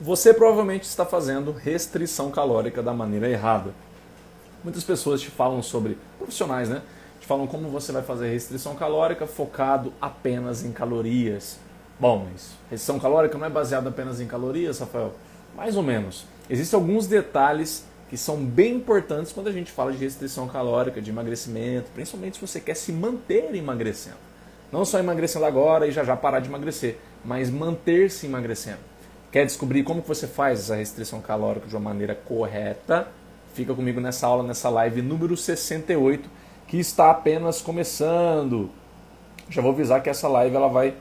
Você provavelmente está fazendo restrição calórica da maneira errada. Muitas pessoas te falam sobre, profissionais, né? Te falam como você vai fazer restrição calórica focado apenas em calorias. Bom, mas restrição calórica não é baseada apenas em calorias, Rafael? Mais ou menos. Existem alguns detalhes que são bem importantes quando a gente fala de restrição calórica, de emagrecimento, principalmente se você quer se manter emagrecendo. Não só emagrecendo agora e já já parar de emagrecer, mas manter-se emagrecendo. Quer descobrir como que você faz essa restrição calórica de uma maneira correta? Fica comigo nessa aula, nessa live número 68, que está apenas começando. Já vou avisar que essa live ela vai,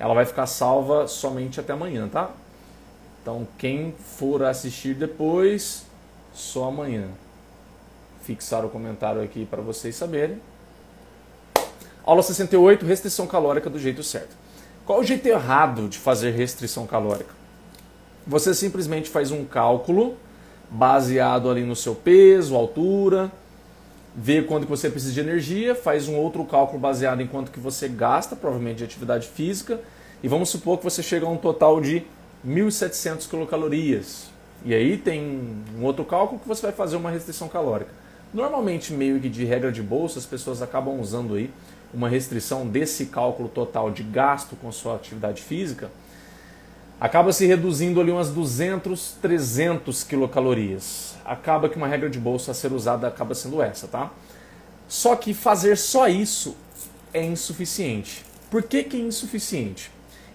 ela vai ficar salva somente até amanhã, tá? Então, quem for assistir depois, só amanhã. Fixar o comentário aqui para vocês saberem. Aula 68, restrição calórica do jeito certo. Qual o jeito errado de fazer restrição calórica? Você simplesmente faz um cálculo baseado ali no seu peso, altura, vê quanto que você precisa de energia, faz um outro cálculo baseado em quanto que você gasta, provavelmente de atividade física, e vamos supor que você chega a um total de 1.700 quilocalorias. E aí tem um outro cálculo que você vai fazer uma restrição calórica. Normalmente, meio que de regra de bolsa, as pessoas acabam usando aí uma restrição desse cálculo total de gasto com sua atividade física, acaba se reduzindo ali umas 200, 300 quilocalorias. Acaba que uma regra de bolsa a ser usada acaba sendo essa, tá? Só que fazer só isso é insuficiente. Por que, que é insuficiente?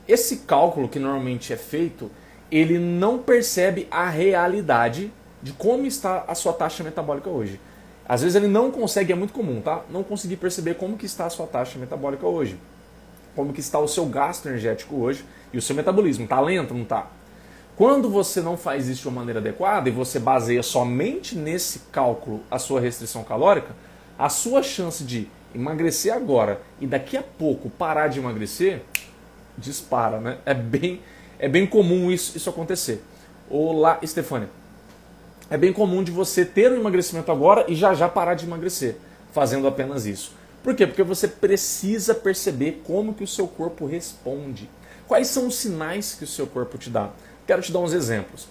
Esse cálculo que normalmente é feito, ele não percebe a realidade de como está a sua taxa metabólica hoje. Às vezes ele não consegue, é muito comum, tá? Não conseguir perceber como que está a sua taxa metabólica hoje. Como que está o seu gasto energético hoje e o seu metabolismo. Está lento, não está? Quando você não faz isso de uma maneira adequada e você baseia somente nesse cálculo a sua restrição calórica, a sua chance de emagrecer agora e daqui a pouco parar de emagrecer dispara, né? É bem, é bem comum isso, isso acontecer. Olá, Estefânia. É bem comum de você ter um emagrecimento agora e já já parar de emagrecer, fazendo apenas isso. Por quê? Porque você precisa perceber como que o seu corpo responde. Quais são os sinais que o seu corpo te dá? Quero te dar uns exemplos.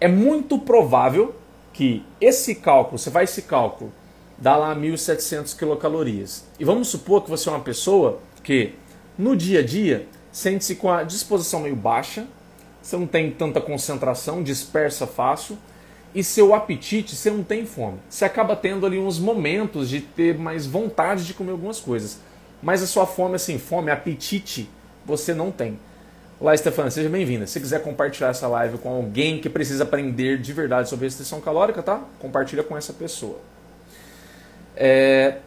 É muito provável que esse cálculo, você faz esse cálculo, dá lá 1.700 quilocalorias. E vamos supor que você é uma pessoa que no dia a dia sente-se com a disposição meio baixa, você não tem tanta concentração, dispersa fácil, e seu apetite, você não tem fome. Você acaba tendo ali uns momentos de ter mais vontade de comer algumas coisas. Mas a sua fome, assim, fome, apetite, você não tem. Olá, Stefania, seja bem-vinda. Se quiser compartilhar essa live com alguém que precisa aprender de verdade sobre restrição calórica, tá? Compartilha com essa pessoa. É...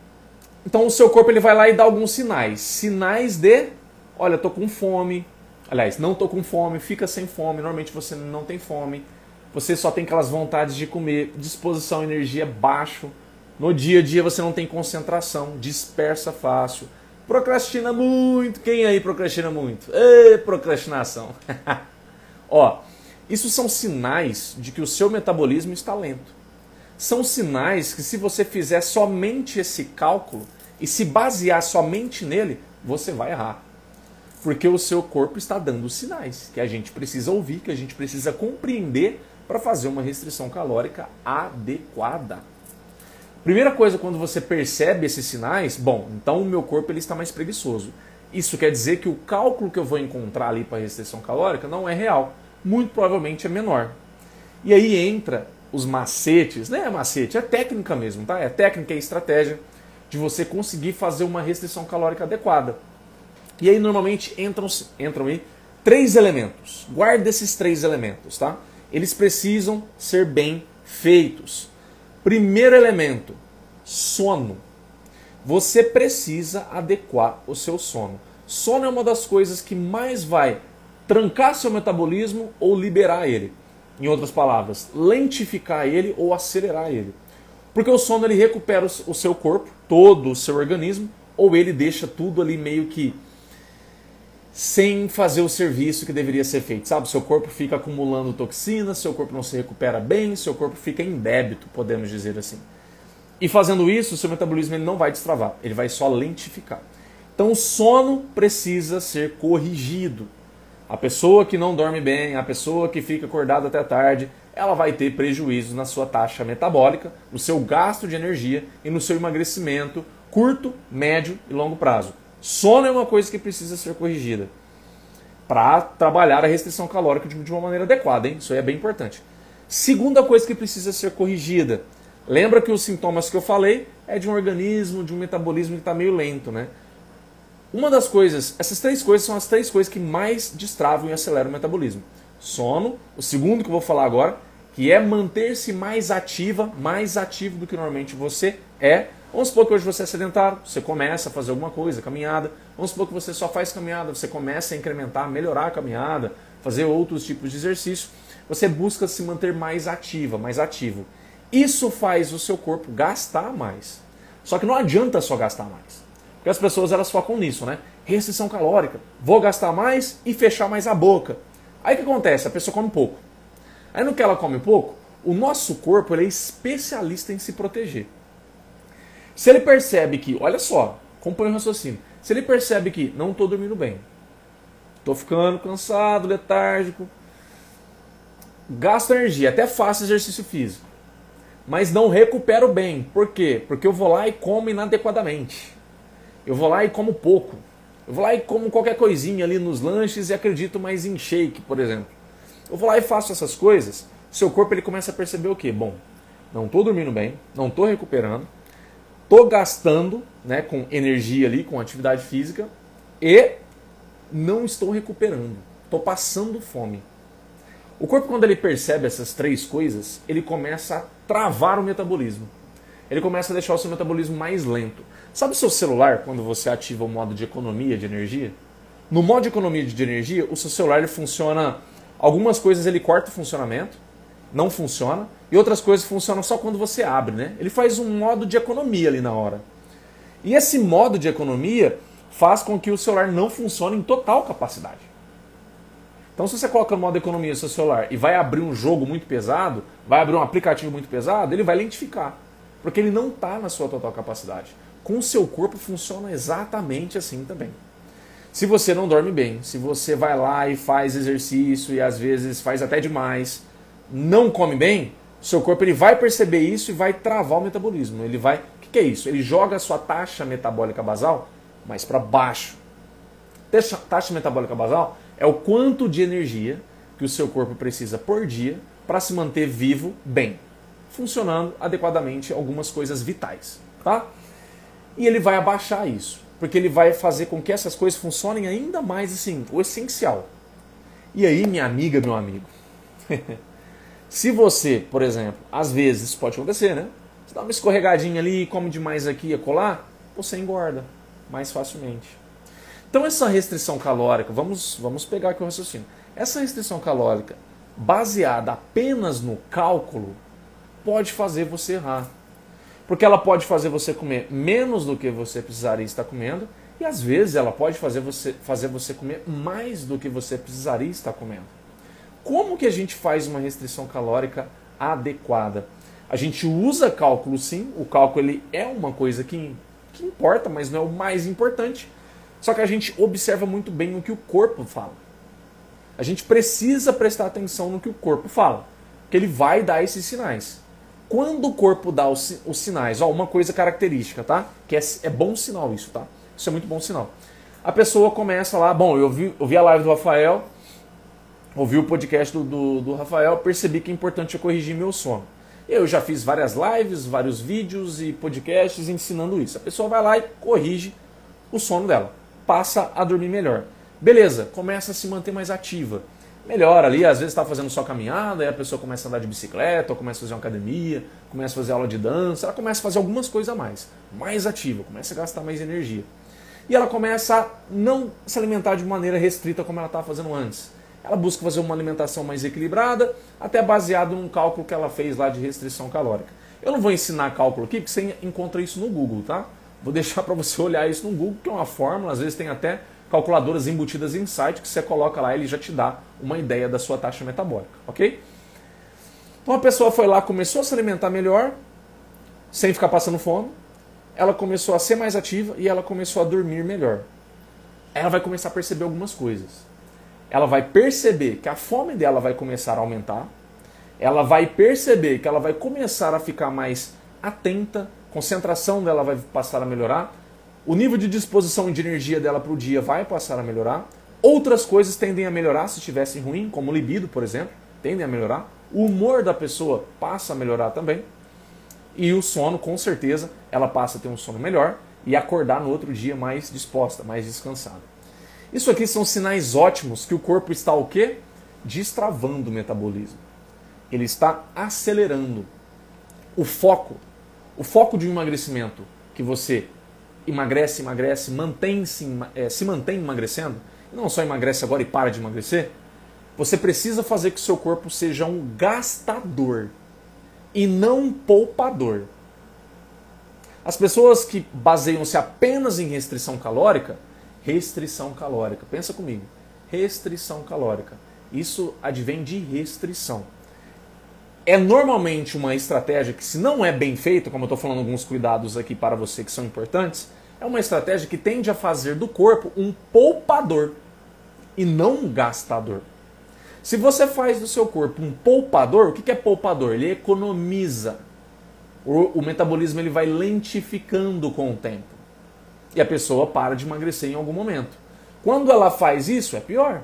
Então o seu corpo ele vai lá e dá alguns sinais. Sinais de, olha, tô com fome. Aliás, não tô com fome, fica sem fome. Normalmente você não tem fome. Você só tem aquelas vontades de comer, disposição, energia baixo. No dia a dia você não tem concentração, dispersa fácil. Procrastina muito. Quem aí procrastina muito? Ê, procrastinação. Ó, isso são sinais de que o seu metabolismo está lento são sinais que, se você fizer somente esse cálculo e se basear somente nele, você vai errar. Porque o seu corpo está dando sinais que a gente precisa ouvir, que a gente precisa compreender para fazer uma restrição calórica adequada. Primeira coisa, quando você percebe esses sinais, bom, então o meu corpo ele está mais preguiçoso. Isso quer dizer que o cálculo que eu vou encontrar ali para restrição calórica não é real. Muito provavelmente é menor. E aí entra os macetes, não é macete, é técnica mesmo, tá? É técnica e estratégia de você conseguir fazer uma restrição calórica adequada. E aí normalmente entram, entram aí três elementos. Guarde esses três elementos, tá? Eles precisam ser bem feitos. Primeiro elemento, sono. Você precisa adequar o seu sono. Sono é uma das coisas que mais vai trancar seu metabolismo ou liberar ele. Em outras palavras, lentificar ele ou acelerar ele. Porque o sono ele recupera o seu corpo, todo o seu organismo, ou ele deixa tudo ali meio que sem fazer o serviço que deveria ser feito, sabe? Seu corpo fica acumulando toxinas, seu corpo não se recupera bem, seu corpo fica em débito, podemos dizer assim. E fazendo isso, seu metabolismo ele não vai destravar, ele vai só lentificar. Então o sono precisa ser corrigido. A pessoa que não dorme bem, a pessoa que fica acordada até tarde, ela vai ter prejuízos na sua taxa metabólica, no seu gasto de energia e no seu emagrecimento curto, médio e longo prazo. Sono é uma coisa que precisa ser corrigida para trabalhar a restrição calórica de uma maneira adequada, hein? Isso aí é bem importante. Segunda coisa que precisa ser corrigida. Lembra que os sintomas que eu falei é de um organismo, de um metabolismo que está meio lento, né? Uma das coisas, essas três coisas são as três coisas que mais destravam e aceleram o metabolismo. Sono, o segundo que eu vou falar agora, que é manter-se mais ativa, mais ativo do que normalmente você é. Vamos supor que hoje você é sedentário, você começa a fazer alguma coisa, caminhada. Vamos supor que você só faz caminhada, você começa a incrementar, melhorar a caminhada, fazer outros tipos de exercício. Você busca se manter mais ativa, mais ativo. Isso faz o seu corpo gastar mais. Só que não adianta só gastar mais. Porque as pessoas elas focam nisso, né? Restrição calórica. Vou gastar mais e fechar mais a boca. Aí o que acontece? A pessoa come pouco. Aí no que ela come pouco, o nosso corpo ele é especialista em se proteger. Se ele percebe que, olha só, acompanha o raciocínio. Se ele percebe que não estou dormindo bem, estou ficando cansado, letárgico, gasto energia, até faço exercício físico, mas não recupero bem. Por quê? Porque eu vou lá e como inadequadamente. Eu vou lá e como pouco. Eu vou lá e como qualquer coisinha ali nos lanches e acredito mais em shake, por exemplo. Eu vou lá e faço essas coisas, seu corpo ele começa a perceber o quê? Bom, não estou dormindo bem, não estou recuperando, estou gastando né, com energia ali, com atividade física e não estou recuperando. Estou passando fome. O corpo, quando ele percebe essas três coisas, ele começa a travar o metabolismo. Ele começa a deixar o seu metabolismo mais lento. Sabe o seu celular, quando você ativa o modo de economia de energia? No modo de economia de energia, o seu celular ele funciona. Algumas coisas ele corta o funcionamento, não funciona, e outras coisas funcionam só quando você abre, né? Ele faz um modo de economia ali na hora. E esse modo de economia faz com que o celular não funcione em total capacidade. Então, se você coloca no modo economia no seu celular e vai abrir um jogo muito pesado, vai abrir um aplicativo muito pesado, ele vai lentificar. Porque ele não está na sua total capacidade com o seu corpo funciona exatamente assim também. Se você não dorme bem, se você vai lá e faz exercício e às vezes faz até demais, não come bem, seu corpo ele vai perceber isso e vai travar o metabolismo. Ele vai, o que, que é isso? Ele joga a sua taxa metabólica basal mais para baixo. Taxa, taxa metabólica basal é o quanto de energia que o seu corpo precisa por dia para se manter vivo bem, funcionando adequadamente algumas coisas vitais, tá? e ele vai abaixar isso, porque ele vai fazer com que essas coisas funcionem ainda mais assim, o essencial. E aí, minha amiga, meu amigo, se você, por exemplo, às vezes isso pode acontecer, né? Você dá uma escorregadinha ali, come demais aqui e colar, você engorda mais facilmente. Então essa restrição calórica, vamos, vamos pegar aqui o raciocínio. Essa restrição calórica baseada apenas no cálculo pode fazer você errar. Porque ela pode fazer você comer menos do que você precisaria estar comendo, e às vezes ela pode fazer você, fazer você comer mais do que você precisaria estar comendo. Como que a gente faz uma restrição calórica adequada? A gente usa cálculo sim, o cálculo ele é uma coisa que, que importa, mas não é o mais importante. Só que a gente observa muito bem o que o corpo fala. A gente precisa prestar atenção no que o corpo fala, que ele vai dar esses sinais. Quando o corpo dá os, os sinais, ó, uma coisa característica, tá? Que é, é bom sinal isso, tá? Isso é muito bom sinal. A pessoa começa lá, bom, eu vi, eu vi a live do Rafael, ouvi o podcast do, do, do Rafael, percebi que é importante eu corrigir meu sono. Eu já fiz várias lives, vários vídeos e podcasts ensinando isso. A pessoa vai lá e corrige o sono dela, passa a dormir melhor. Beleza, começa a se manter mais ativa melhora ali, às vezes está fazendo só caminhada, aí a pessoa começa a andar de bicicleta, ou começa a fazer uma academia, começa a fazer aula de dança, ela começa a fazer algumas coisas a mais, mais ativa, começa a gastar mais energia. E ela começa a não se alimentar de maneira restrita como ela estava fazendo antes. Ela busca fazer uma alimentação mais equilibrada, até baseado num cálculo que ela fez lá de restrição calórica. Eu não vou ensinar cálculo aqui, porque você encontra isso no Google, tá? Vou deixar para você olhar isso no Google, que é uma fórmula, às vezes tem até calculadoras embutidas em site que você coloca lá ele já te dá uma ideia da sua taxa metabólica, ok? Então a pessoa foi lá, começou a se alimentar melhor, sem ficar passando fome, ela começou a ser mais ativa e ela começou a dormir melhor. Ela vai começar a perceber algumas coisas. Ela vai perceber que a fome dela vai começar a aumentar, ela vai perceber que ela vai começar a ficar mais atenta, concentração dela vai passar a melhorar, o nível de disposição e de energia dela para o dia vai passar a melhorar, outras coisas tendem a melhorar se estivessem ruim, como libido, por exemplo, tendem a melhorar, o humor da pessoa passa a melhorar também, e o sono, com certeza, ela passa a ter um sono melhor e acordar no outro dia mais disposta, mais descansada. Isso aqui são sinais ótimos que o corpo está o quê? Destravando o metabolismo. Ele está acelerando. O foco, o foco de um emagrecimento que você emagrece, emagrece, mantém -se, é, se mantém emagrecendo, não só emagrece agora e para de emagrecer, você precisa fazer que o seu corpo seja um gastador e não um poupador. As pessoas que baseiam-se apenas em restrição calórica, restrição calórica, pensa comigo, restrição calórica. Isso advém de restrição. É normalmente uma estratégia que, se não é bem feita, como eu estou falando alguns cuidados aqui para você que são importantes, é uma estratégia que tende a fazer do corpo um poupador e não um gastador. Se você faz do seu corpo um poupador, o que é poupador? Ele economiza. O, metabolismo ele vai lentificando com o tempo. E a pessoa para de emagrecer em algum momento. Quando ela faz isso, é pior.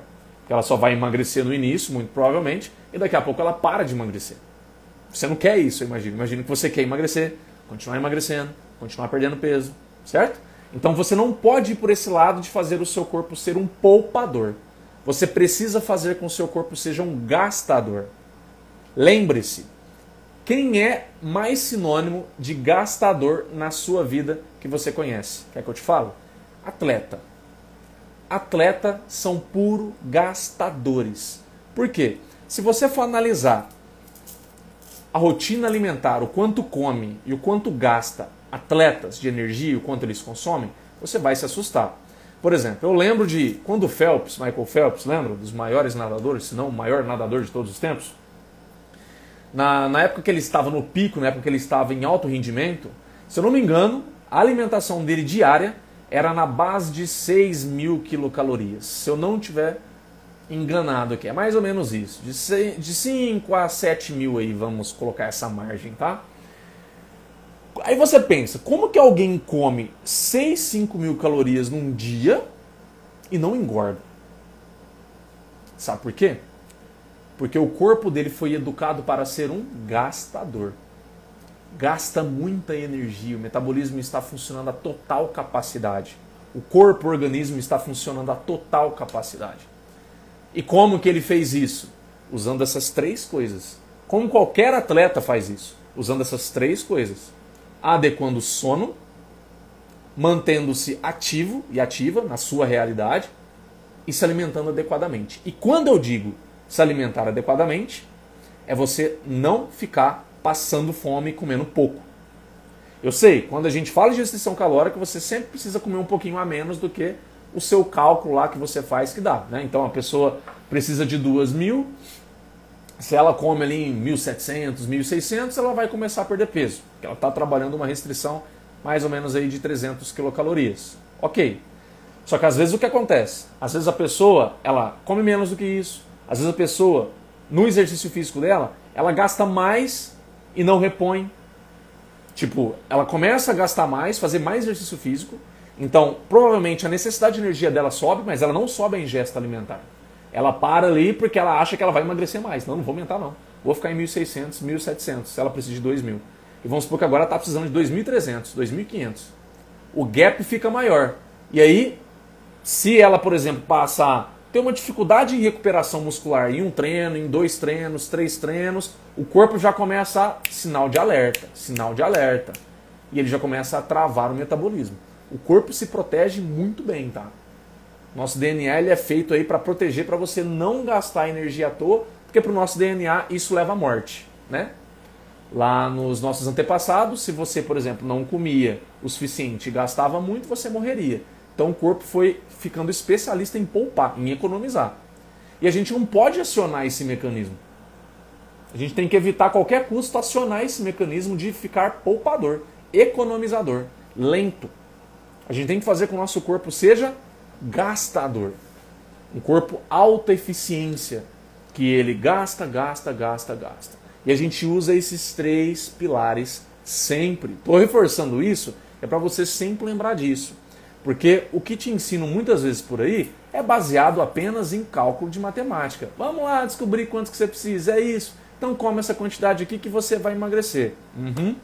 Ela só vai emagrecer no início, muito provavelmente, e daqui a pouco ela para de emagrecer. Você não quer isso, eu imagino. Imagina que você quer emagrecer, continuar emagrecendo, continuar perdendo peso, certo? Então você não pode ir por esse lado de fazer o seu corpo ser um poupador. Você precisa fazer com que o seu corpo seja um gastador. Lembre-se, quem é mais sinônimo de gastador na sua vida que você conhece? Quer que eu te fale? Atleta. Atleta são puro gastadores. Por quê? Se você for analisar a rotina alimentar, o quanto come e o quanto gasta atletas de energia o quanto eles consomem, você vai se assustar. Por exemplo, eu lembro de quando o Phelps, Michael Phelps, lembra? Dos maiores nadadores, se não o maior nadador de todos os tempos. Na, na época que ele estava no pico, na época que ele estava em alto rendimento, se eu não me engano, a alimentação dele diária era na base de 6 mil quilocalorias. Se eu não tiver enganado aqui, é mais ou menos isso. De, 6, de 5 a 7 mil aí, vamos colocar essa margem, tá? Aí você pensa, como que alguém come 6, 5 mil calorias num dia e não engorda? Sabe por quê? Porque o corpo dele foi educado para ser um gastador. Gasta muita energia, o metabolismo está funcionando a total capacidade. O corpo, o organismo está funcionando a total capacidade. E como que ele fez isso? Usando essas três coisas. Como qualquer atleta faz isso, usando essas três coisas adequando o sono, mantendo-se ativo e ativa na sua realidade e se alimentando adequadamente. E quando eu digo se alimentar adequadamente, é você não ficar passando fome e comendo pouco. Eu sei, quando a gente fala de restrição calórica, você sempre precisa comer um pouquinho a menos do que o seu cálculo lá que você faz que dá. Né? Então a pessoa precisa de duas mil, se ela come ali em 1.700, 1.600, ela vai começar a perder peso. Porque ela está trabalhando uma restrição mais ou menos aí de 300 quilocalorias. Ok. Só que às vezes o que acontece? Às vezes a pessoa, ela come menos do que isso. Às vezes a pessoa, no exercício físico dela, ela gasta mais e não repõe. Tipo, ela começa a gastar mais, fazer mais exercício físico. Então, provavelmente a necessidade de energia dela sobe, mas ela não sobe a ingesta alimentar. Ela para ali porque ela acha que ela vai emagrecer mais. Não, não vou aumentar não. Vou ficar em 1.600, 1.700, se ela precisa de 2.000. E vamos supor que agora está precisando de 2.300, 2.500. O gap fica maior. E aí, se ela, por exemplo, passar ter uma dificuldade em recuperação muscular em um treino, em dois treinos, três treinos, o corpo já começa a sinal de alerta, sinal de alerta. E ele já começa a travar o metabolismo. O corpo se protege muito bem, tá? Nosso DNA ele é feito aí para proteger, para você não gastar energia à toa, porque para o nosso DNA isso leva à morte, né? Lá nos nossos antepassados, se você, por exemplo, não comia o suficiente e gastava muito, você morreria. Então o corpo foi ficando especialista em poupar, em economizar. E a gente não pode acionar esse mecanismo. A gente tem que evitar qualquer custo acionar esse mecanismo de ficar poupador, economizador, lento. A gente tem que fazer com que o nosso corpo seja gastador. Um corpo alta eficiência, que ele gasta, gasta, gasta, gasta. E a gente usa esses três pilares sempre. Estou reforçando isso, é para você sempre lembrar disso. Porque o que te ensino muitas vezes por aí é baseado apenas em cálculo de matemática. Vamos lá descobrir quanto que você precisa, é isso. Então come essa quantidade aqui que você vai emagrecer. Uhum.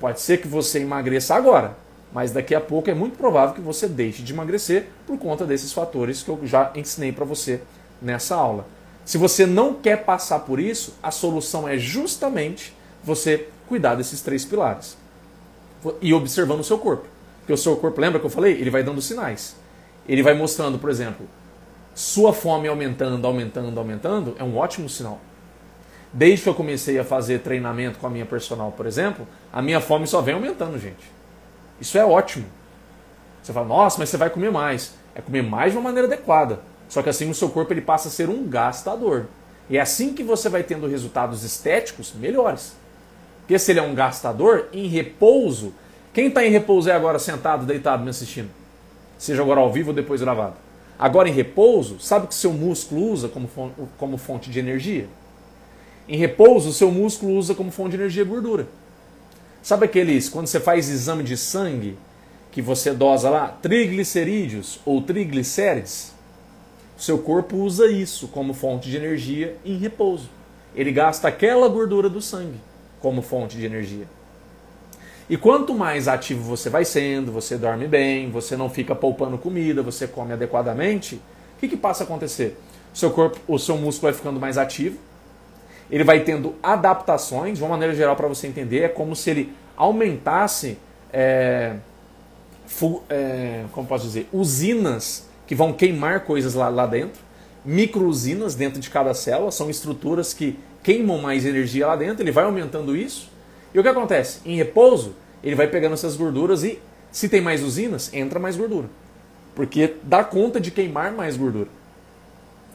Pode ser que você emagreça agora, mas daqui a pouco é muito provável que você deixe de emagrecer por conta desses fatores que eu já ensinei para você nessa aula. Se você não quer passar por isso, a solução é justamente você cuidar desses três pilares e observando o seu corpo. Porque o seu corpo, lembra que eu falei? Ele vai dando sinais. Ele vai mostrando, por exemplo, sua fome aumentando, aumentando, aumentando, é um ótimo sinal. Desde que eu comecei a fazer treinamento com a minha personal, por exemplo, a minha fome só vem aumentando, gente. Isso é ótimo. Você fala, nossa, mas você vai comer mais. É comer mais de uma maneira adequada. Só que assim o seu corpo ele passa a ser um gastador. E é assim que você vai tendo resultados estéticos melhores. Porque se ele é um gastador, em repouso, quem está em repouso é agora sentado, deitado, me assistindo? Seja agora ao vivo ou depois gravado. Agora em repouso, sabe o que seu músculo usa como, como fonte de energia? Em repouso, seu músculo usa como fonte de energia gordura. Sabe aqueles, quando você faz exame de sangue, que você dosa lá triglicerídeos ou triglicérides? Seu corpo usa isso como fonte de energia em repouso. Ele gasta aquela gordura do sangue como fonte de energia. E quanto mais ativo você vai sendo, você dorme bem, você não fica poupando comida, você come adequadamente, o que, que passa a acontecer? O seu corpo, o seu músculo vai ficando mais ativo, ele vai tendo adaptações, de uma maneira geral para você entender, é como se ele aumentasse, é, fu, é, como posso dizer, usinas que vão queimar coisas lá, lá dentro, micro-usinas dentro de cada célula, são estruturas que queimam mais energia lá dentro, ele vai aumentando isso. E o que acontece? Em repouso, ele vai pegando essas gorduras e, se tem mais usinas, entra mais gordura. Porque dá conta de queimar mais gordura.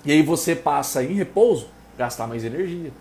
E aí você passa em repouso, gastar mais energia.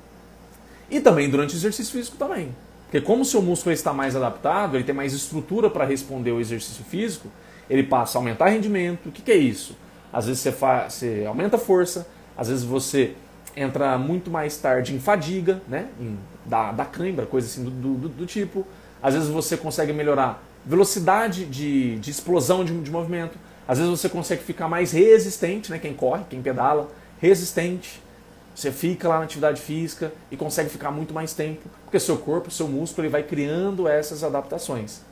E também durante o exercício físico também. Porque como o seu músculo está mais adaptado, ele tem mais estrutura para responder ao exercício físico, ele passa a aumentar rendimento. O que, que é isso? Às vezes você, faz, você aumenta a força, às vezes você entra muito mais tarde em fadiga, né? Em, da, da cãibra, coisa assim do, do, do, tipo. Às vezes você consegue melhorar velocidade de, de explosão de, de movimento. Às vezes você consegue ficar mais resistente, né? Quem corre, quem pedala, resistente. Você fica lá na atividade física e consegue ficar muito mais tempo, porque seu corpo, seu músculo, ele vai criando essas adaptações.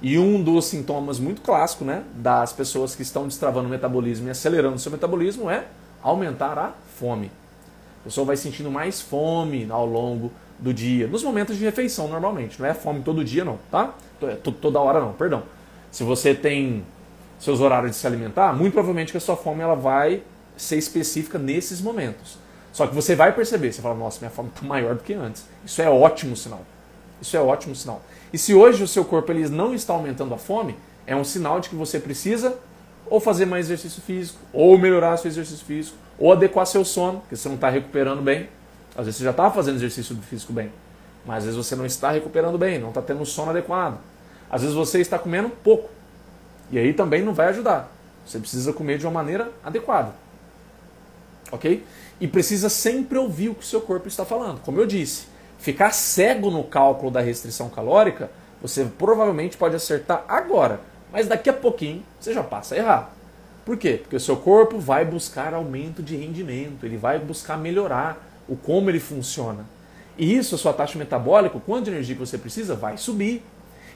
E um dos sintomas muito clássico né, das pessoas que estão destravando o metabolismo e acelerando o seu metabolismo é aumentar a fome. A pessoa vai sentindo mais fome ao longo do dia, nos momentos de refeição normalmente, não é fome todo dia não, tá? É toda hora não, perdão. Se você tem seus horários de se alimentar, muito provavelmente que a sua fome ela vai ser específica nesses momentos. Só que você vai perceber, você fala, nossa, minha fome está maior do que antes. Isso é ótimo sinal. Isso é ótimo sinal. E se hoje o seu corpo ele não está aumentando a fome, é um sinal de que você precisa ou fazer mais exercício físico, ou melhorar seu exercício físico, ou adequar seu sono, porque você não está recuperando bem. Às vezes você já está fazendo exercício físico bem, mas às vezes você não está recuperando bem, não está tendo sono adequado. Às vezes você está comendo pouco. E aí também não vai ajudar. Você precisa comer de uma maneira adequada. Ok? E precisa sempre ouvir o que o seu corpo está falando. Como eu disse, ficar cego no cálculo da restrição calórica, você provavelmente pode acertar agora, mas daqui a pouquinho você já passa a errar. Por quê? Porque o seu corpo vai buscar aumento de rendimento, ele vai buscar melhorar o como ele funciona. E isso, a sua taxa metabólica, o quanto de energia que você precisa, vai subir.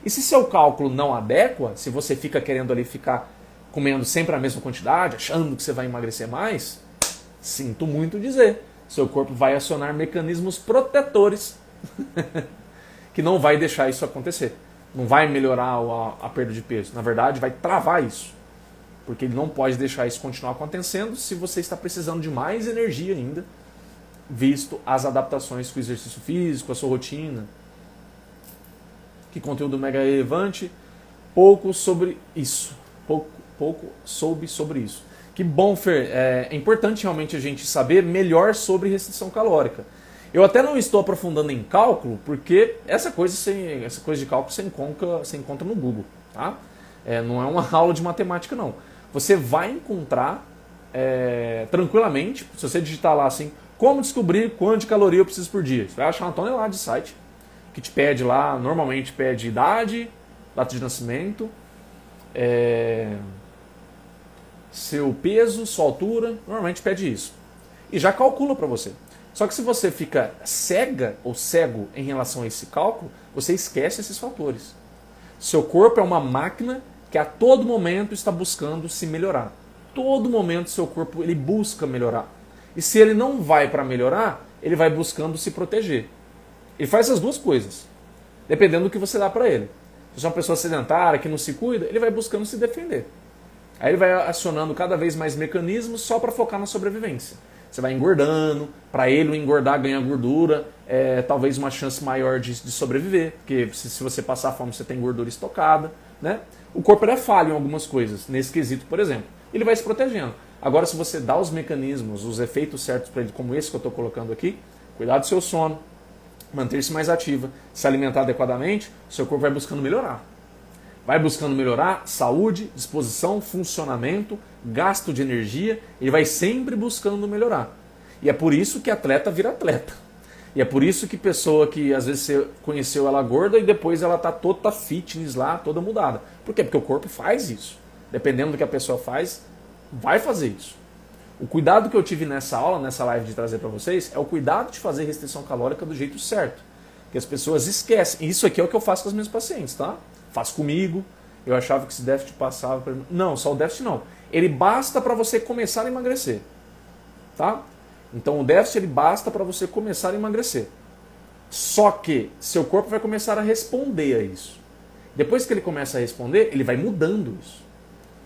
E se seu cálculo não adequa, se você fica querendo ali ficar comendo sempre a mesma quantidade, achando que você vai emagrecer mais, Sinto muito dizer. Seu corpo vai acionar mecanismos protetores que não vai deixar isso acontecer. Não vai melhorar a, a perda de peso. Na verdade, vai travar isso. Porque ele não pode deixar isso continuar acontecendo se você está precisando de mais energia ainda, visto as adaptações com o exercício físico, a sua rotina. Que conteúdo mega relevante. Pouco sobre isso. Pouco, pouco soube sobre isso. Que bom, Fer. É, é importante realmente a gente saber melhor sobre restrição calórica. Eu até não estou aprofundando em cálculo, porque essa coisa, sem, essa coisa de cálculo você encontra, você encontra no Google. Tá? É, não é uma aula de matemática, não. Você vai encontrar é, tranquilamente, se você digitar lá assim, como descobrir quanto de caloria eu preciso por dia? Você vai achar uma tonelada de site que te pede lá, normalmente pede idade, data de nascimento, é, seu peso, sua altura, normalmente pede isso. E já calcula para você. Só que se você fica cega ou cego em relação a esse cálculo, você esquece esses fatores. Seu corpo é uma máquina que a todo momento está buscando se melhorar. Todo momento seu corpo ele busca melhorar. E se ele não vai para melhorar, ele vai buscando se proteger. Ele faz essas duas coisas, dependendo do que você dá para ele. Se é uma pessoa sedentária que não se cuida, ele vai buscando se defender. Aí ele vai acionando cada vez mais mecanismos só para focar na sobrevivência. Você vai engordando, para ele o engordar ganhar gordura, é talvez uma chance maior de, de sobreviver, porque se, se, você passar fome você tem gordura estocada. Né? O corpo é falho em algumas coisas, nesse quesito, por exemplo. Ele vai se protegendo. Agora, se você dá os mecanismos, os efeitos certos para ele, como esse que eu estou colocando aqui, cuidar do seu sono, manter-se mais ativa, se alimentar adequadamente, seu corpo vai buscando melhorar. Vai buscando melhorar saúde, disposição, funcionamento, gasto de energia, ele vai sempre buscando melhorar. E é por isso que atleta vira atleta. E é por isso que pessoa que às vezes você conheceu ela gorda e depois ela tá toda fitness lá, toda mudada. Por quê? Porque o corpo faz isso. Dependendo do que a pessoa faz, vai fazer isso. O cuidado que eu tive nessa aula, nessa live de trazer para vocês, é o cuidado de fazer restrição calórica do jeito certo. Que as pessoas esquecem. Isso aqui é o que eu faço com os meus pacientes, tá? Faço comigo. Eu achava que esse déficit passava Não, só o déficit não. Ele basta para você começar a emagrecer. Tá? Então o déficit ele basta para você começar a emagrecer. Só que seu corpo vai começar a responder a isso. Depois que ele começa a responder, ele vai mudando isso.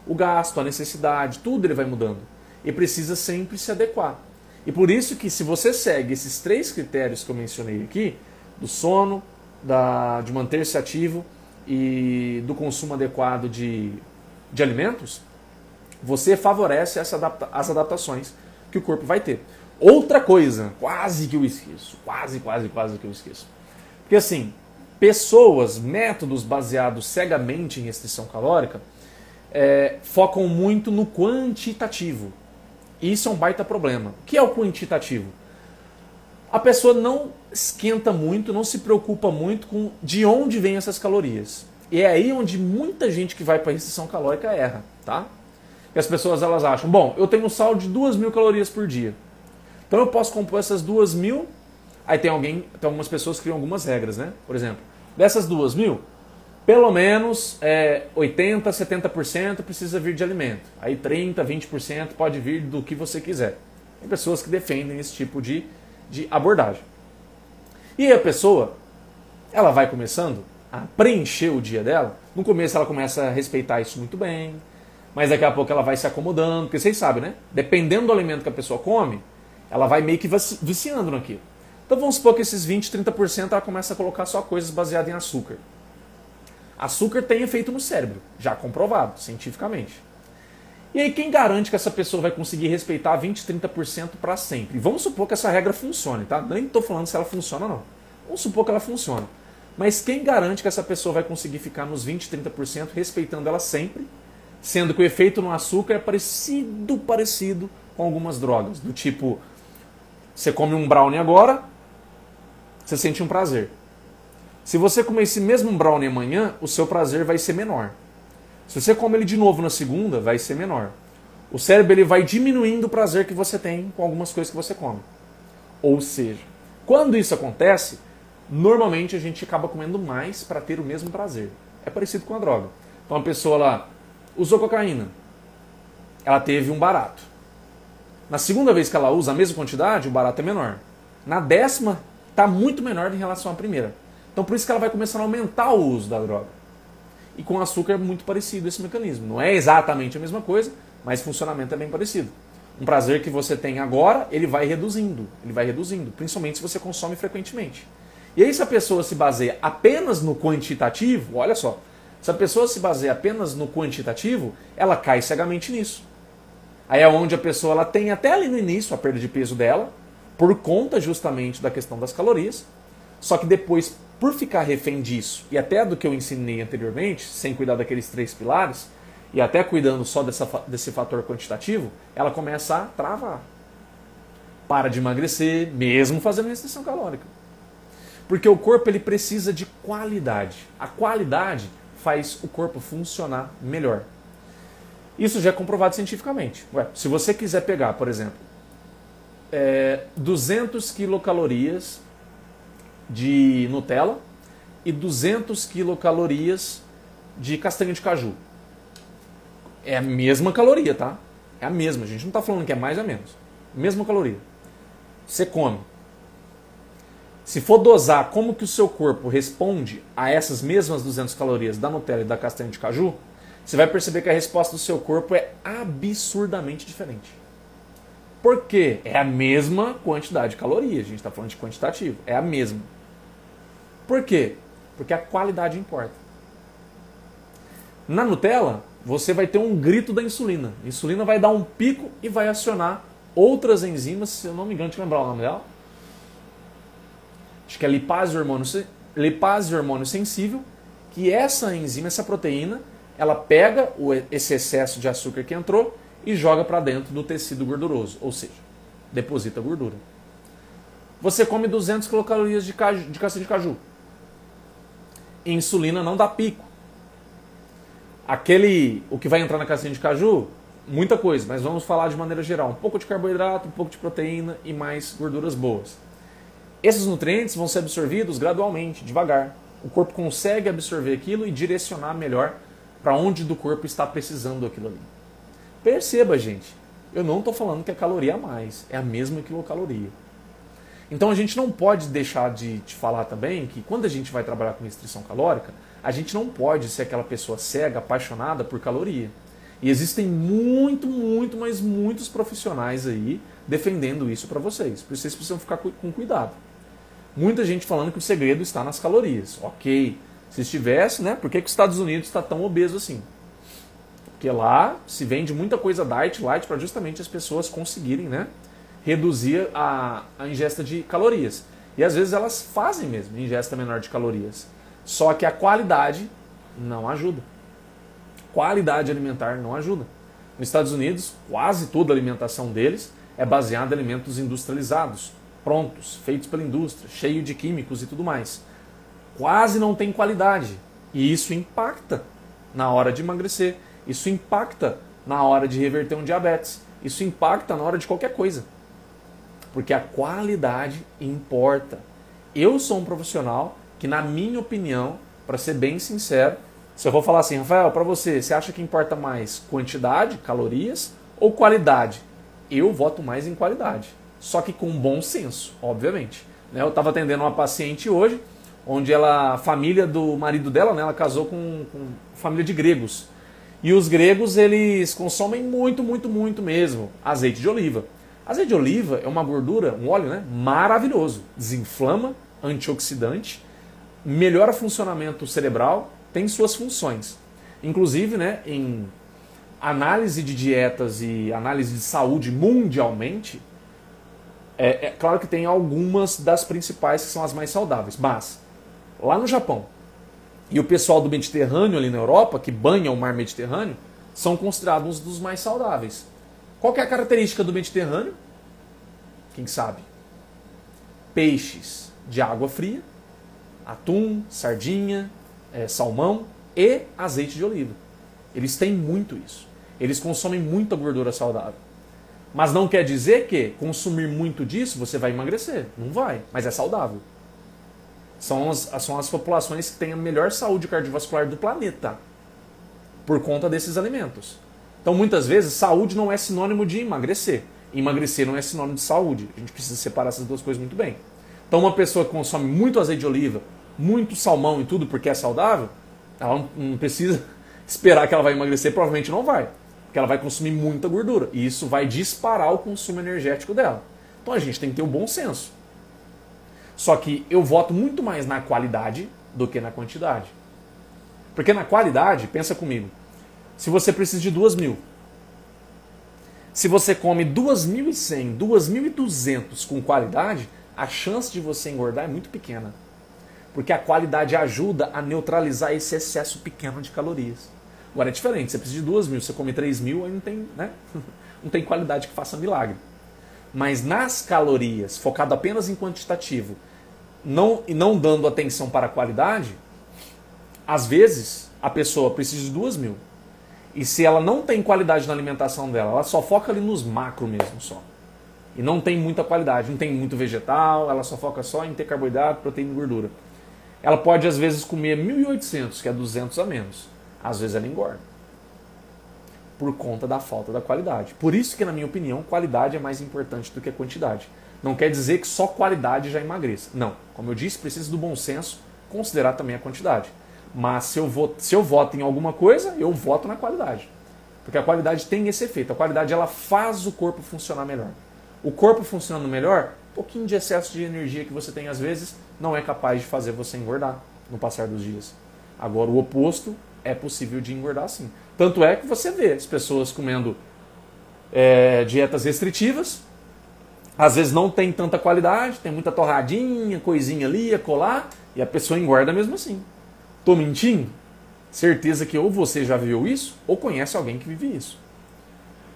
O gasto, a necessidade, tudo ele vai mudando. E precisa sempre se adequar. E por isso que se você segue esses três critérios que eu mencionei aqui, do sono, da, de manter-se ativo e do consumo adequado de, de alimentos, você favorece essa adapta as adaptações que o corpo vai ter. Outra coisa, quase que eu esqueço, quase, quase, quase que eu esqueço. Porque assim, pessoas, métodos baseados cegamente em restrição calórica, é, focam muito no quantitativo. Isso é um baita problema. O que é o quantitativo? A pessoa não esquenta muito, não se preocupa muito com de onde vêm essas calorias. E é aí onde muita gente que vai para restrição calórica erra, tá? E as pessoas elas acham, bom, eu tenho um saldo de 2 mil calorias por dia. Então eu posso compor essas 2 mil. Aí tem alguém, tem algumas pessoas que criam algumas regras, né? Por exemplo, dessas 2 mil, pelo menos é, 80%, 70% precisa vir de alimento. Aí 30%, 20% pode vir do que você quiser. Tem pessoas que defendem esse tipo de, de abordagem. E a pessoa, ela vai começando a preencher o dia dela. No começo ela começa a respeitar isso muito bem, mas daqui a pouco ela vai se acomodando, porque vocês sabem, né? Dependendo do alimento que a pessoa come, ela vai meio que viciando naquilo. Então vamos supor que esses 20, 30% ela começa a colocar só coisas baseadas em açúcar. Açúcar tem efeito no cérebro, já comprovado cientificamente. E aí quem garante que essa pessoa vai conseguir respeitar 20, 30% para sempre? vamos supor que essa regra funcione, tá? Nem estou falando se ela funciona ou não. Vamos supor que ela funcione. Mas quem garante que essa pessoa vai conseguir ficar nos 20, 30% respeitando ela sempre sendo que o efeito no açúcar é parecido, parecido com algumas drogas, do tipo, você come um brownie agora, você sente um prazer. Se você comer esse mesmo brownie amanhã, o seu prazer vai ser menor. Se você come ele de novo na segunda, vai ser menor. O cérebro ele vai diminuindo o prazer que você tem com algumas coisas que você come. Ou seja, quando isso acontece, normalmente a gente acaba comendo mais para ter o mesmo prazer. É parecido com a droga. Então a pessoa lá usou cocaína. Ela teve um barato. Na segunda vez que ela usa a mesma quantidade, o barato é menor. Na décima, está muito menor em relação à primeira. Então por isso que ela vai começando a aumentar o uso da droga. E com açúcar é muito parecido esse mecanismo. Não é exatamente a mesma coisa, mas o funcionamento é bem parecido. Um prazer que você tem agora, ele vai reduzindo. Ele vai reduzindo, principalmente se você consome frequentemente. E aí, se a pessoa se baseia apenas no quantitativo, olha só, se a pessoa se baseia apenas no quantitativo, ela cai cegamente nisso. Aí é onde a pessoa ela tem até ali no início a perda de peso dela, por conta justamente da questão das calorias. Só que depois, por ficar refém disso, e até do que eu ensinei anteriormente, sem cuidar daqueles três pilares, e até cuidando só dessa, desse fator quantitativo, ela começa a travar. Para de emagrecer, mesmo fazendo restrição calórica. Porque o corpo ele precisa de qualidade. A qualidade faz o corpo funcionar melhor. Isso já é comprovado cientificamente. Ué, se você quiser pegar, por exemplo, é, 200 quilocalorias de Nutella e 200 quilocalorias de castanha de caju. É a mesma caloria, tá? É a mesma. A gente não está falando que é mais ou menos. Mesma caloria. Você come. Se for dosar como que o seu corpo responde a essas mesmas 200 calorias da Nutella e da castanha de caju, você vai perceber que a resposta do seu corpo é absurdamente diferente. Por quê? É a mesma quantidade de calorias. A gente está falando de quantitativo. É a mesma. Por quê? Porque a qualidade importa. Na Nutella, você vai ter um grito da insulina. A insulina vai dar um pico e vai acionar outras enzimas, se eu não me engano, eu lembrar o nome dela. Acho que é lipase hormônio, lipase hormônio sensível, que essa enzima, essa proteína, ela pega esse excesso de açúcar que entrou e joga para dentro do tecido gorduroso, ou seja, deposita gordura. Você come 200 quilocalorias de, caju, de castanha de caju. Insulina não dá pico aquele o que vai entrar na casinha de caju, muita coisa, mas vamos falar de maneira geral, um pouco de carboidrato, um pouco de proteína e mais gorduras boas. Esses nutrientes vão ser absorvidos gradualmente, devagar. O corpo consegue absorver aquilo e direcionar melhor para onde do corpo está precisando aquilo ali. Perceba, gente, eu não estou falando que é caloria a mais, é a mesma quilocaloria. Então a gente não pode deixar de, de falar também que quando a gente vai trabalhar com restrição calórica, a gente não pode ser aquela pessoa cega, apaixonada por caloria. E existem muito, muito, mas muitos profissionais aí defendendo isso para vocês. Por isso vocês precisam ficar com cuidado. Muita gente falando que o segredo está nas calorias. Ok, se estivesse, né? Por que, que os Estados Unidos está tão obeso assim? Porque lá se vende muita coisa diet, light, para justamente as pessoas conseguirem, né? Reduzir a, a ingesta de calorias. E às vezes elas fazem mesmo ingesta menor de calorias. Só que a qualidade não ajuda. Qualidade alimentar não ajuda. Nos Estados Unidos, quase toda a alimentação deles é baseada em alimentos industrializados, prontos, feitos pela indústria, cheio de químicos e tudo mais. Quase não tem qualidade. E isso impacta na hora de emagrecer. Isso impacta na hora de reverter um diabetes. Isso impacta na hora de qualquer coisa. Porque a qualidade importa. Eu sou um profissional que, na minha opinião, para ser bem sincero, se eu vou falar assim, Rafael, para você, você acha que importa mais quantidade, calorias ou qualidade? Eu voto mais em qualidade, só que com bom senso, obviamente. Né? Eu estava atendendo uma paciente hoje, onde ela, a família do marido dela, né, ela casou com, com família de gregos. E os gregos, eles consomem muito, muito, muito mesmo azeite de oliva. Azeite de oliva é uma gordura, um óleo né, maravilhoso. Desinflama, antioxidante melhora o funcionamento cerebral, tem suas funções. Inclusive, né, em análise de dietas e análise de saúde mundialmente, é, é, claro que tem algumas das principais que são as mais saudáveis, mas lá no Japão e o pessoal do Mediterrâneo ali na Europa, que banha o mar Mediterrâneo, são considerados um dos mais saudáveis. Qual é a característica do Mediterrâneo? Quem sabe? Peixes de água fria atum, sardinha, é, salmão e azeite de oliva. Eles têm muito isso. Eles consomem muita gordura saudável. Mas não quer dizer que consumir muito disso você vai emagrecer. Não vai, mas é saudável. São as, são as populações que têm a melhor saúde cardiovascular do planeta por conta desses alimentos. Então, muitas vezes, saúde não é sinônimo de emagrecer. Emagrecer não é sinônimo de saúde. A gente precisa separar essas duas coisas muito bem. Então, uma pessoa que consome muito azeite de oliva, muito salmão e tudo porque é saudável, ela não precisa esperar que ela vai emagrecer, provavelmente não vai. Porque ela vai consumir muita gordura. E isso vai disparar o consumo energético dela. Então a gente tem que ter um bom senso. Só que eu voto muito mais na qualidade do que na quantidade. Porque na qualidade, pensa comigo, se você precisa de duas mil, se você come 2.100, 2.200 com qualidade, a chance de você engordar é muito pequena. Porque a qualidade ajuda a neutralizar esse excesso pequeno de calorias. Agora é diferente, você precisa de duas mil, você come três mil, aí não tem, né? não tem qualidade que faça milagre. Mas nas calorias, focado apenas em quantitativo, não, e não dando atenção para a qualidade, às vezes a pessoa precisa de duas mil. E se ela não tem qualidade na alimentação dela, ela só foca ali nos macro mesmo só. E não tem muita qualidade, não tem muito vegetal, ela só foca só em ter carboidrato, proteína e gordura. Ela pode às vezes comer 1.800, que é 200 a menos. Às vezes ela engorda. Por conta da falta da qualidade. Por isso que, na minha opinião, qualidade é mais importante do que a quantidade. Não quer dizer que só qualidade já emagreça. Não. Como eu disse, precisa do bom senso considerar também a quantidade. Mas se eu, voto, se eu voto em alguma coisa, eu voto na qualidade. Porque a qualidade tem esse efeito. A qualidade ela faz o corpo funcionar melhor. O corpo funcionando melhor, um pouquinho de excesso de energia que você tem às vezes não é capaz de fazer você engordar no passar dos dias. Agora, o oposto é possível de engordar sim. Tanto é que você vê as pessoas comendo é, dietas restritivas, às vezes não tem tanta qualidade, tem muita torradinha, coisinha ali, a colar, e a pessoa engorda mesmo assim. Tô mentindo? Certeza que ou você já viveu isso, ou conhece alguém que vive isso.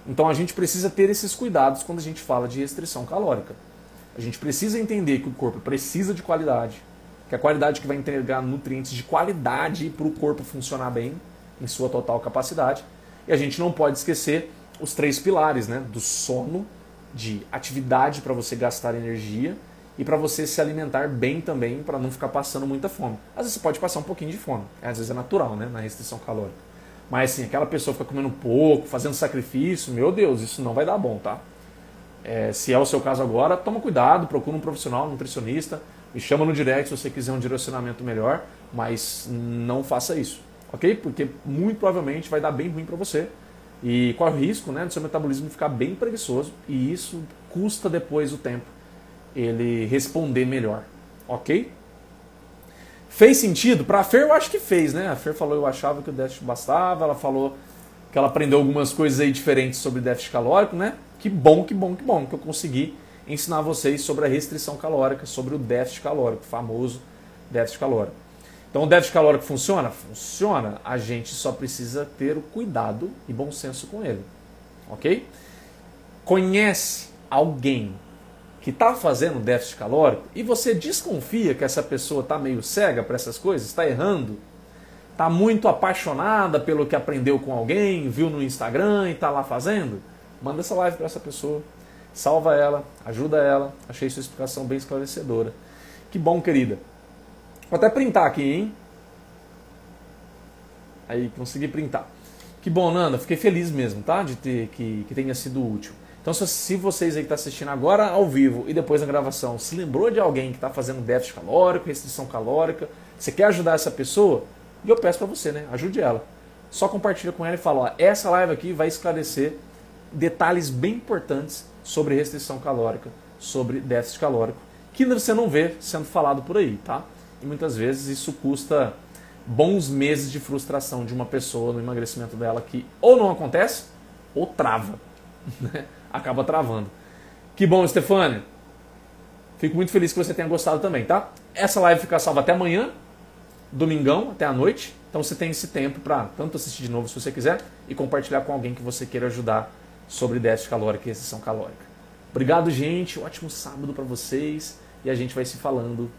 Então a gente precisa ter esses cuidados quando a gente fala de restrição calórica. A gente precisa entender que o corpo precisa de qualidade, que a qualidade que vai entregar nutrientes de qualidade para o corpo funcionar bem em sua total capacidade. E a gente não pode esquecer os três pilares, né, do sono, de atividade para você gastar energia e para você se alimentar bem também, para não ficar passando muita fome. Às vezes você pode passar um pouquinho de fome, às vezes é natural, né, na restrição calórica. Mas assim, aquela pessoa fica comendo pouco, fazendo sacrifício, meu Deus, isso não vai dar bom, tá? É, se é o seu caso agora, toma cuidado, procura um profissional, um nutricionista, me chama no direct se você quiser um direcionamento melhor, mas não faça isso, ok? Porque muito provavelmente vai dar bem ruim para você e corre o risco né, do seu metabolismo ficar bem preguiçoso e isso custa depois o tempo ele responder melhor, ok? Fez sentido? Para a Fer eu acho que fez, né? A Fer falou eu achava que o déficit bastava, ela falou que ela aprendeu algumas coisas aí diferentes sobre déficit calórico, né? Que bom, que bom, que bom que eu consegui ensinar vocês sobre a restrição calórica, sobre o déficit calórico, o famoso déficit calórico. Então o déficit calórico funciona? Funciona. A gente só precisa ter o cuidado e bom senso com ele. Ok? Conhece alguém que está fazendo déficit calórico e você desconfia que essa pessoa está meio cega para essas coisas, está errando, está muito apaixonada pelo que aprendeu com alguém, viu no Instagram e está lá fazendo, manda essa live para essa pessoa, salva ela, ajuda ela. Achei sua explicação bem esclarecedora. Que bom, querida. Vou até printar aqui, hein? Aí, consegui printar. Que bom, Nanda. Fiquei feliz mesmo, tá? De ter que, que tenha sido útil. Então, se vocês aí que estão tá assistindo agora ao vivo e depois na gravação se lembrou de alguém que está fazendo déficit calórico, restrição calórica, você quer ajudar essa pessoa, e eu peço para você, né? Ajude ela. Só compartilha com ela e fala: ó, essa live aqui vai esclarecer detalhes bem importantes sobre restrição calórica, sobre déficit calórico, que você não vê sendo falado por aí, tá? E muitas vezes isso custa bons meses de frustração de uma pessoa no emagrecimento dela que ou não acontece ou trava. Né? Acaba travando. Que bom, Stefânia. Fico muito feliz que você tenha gostado também, tá? Essa live fica salva até amanhã, domingão, até a noite. Então você tem esse tempo para tanto assistir de novo se você quiser e compartilhar com alguém que você queira ajudar sobre déficit calórico e restrição calórica. Obrigado, gente. Ótimo sábado para vocês e a gente vai se falando.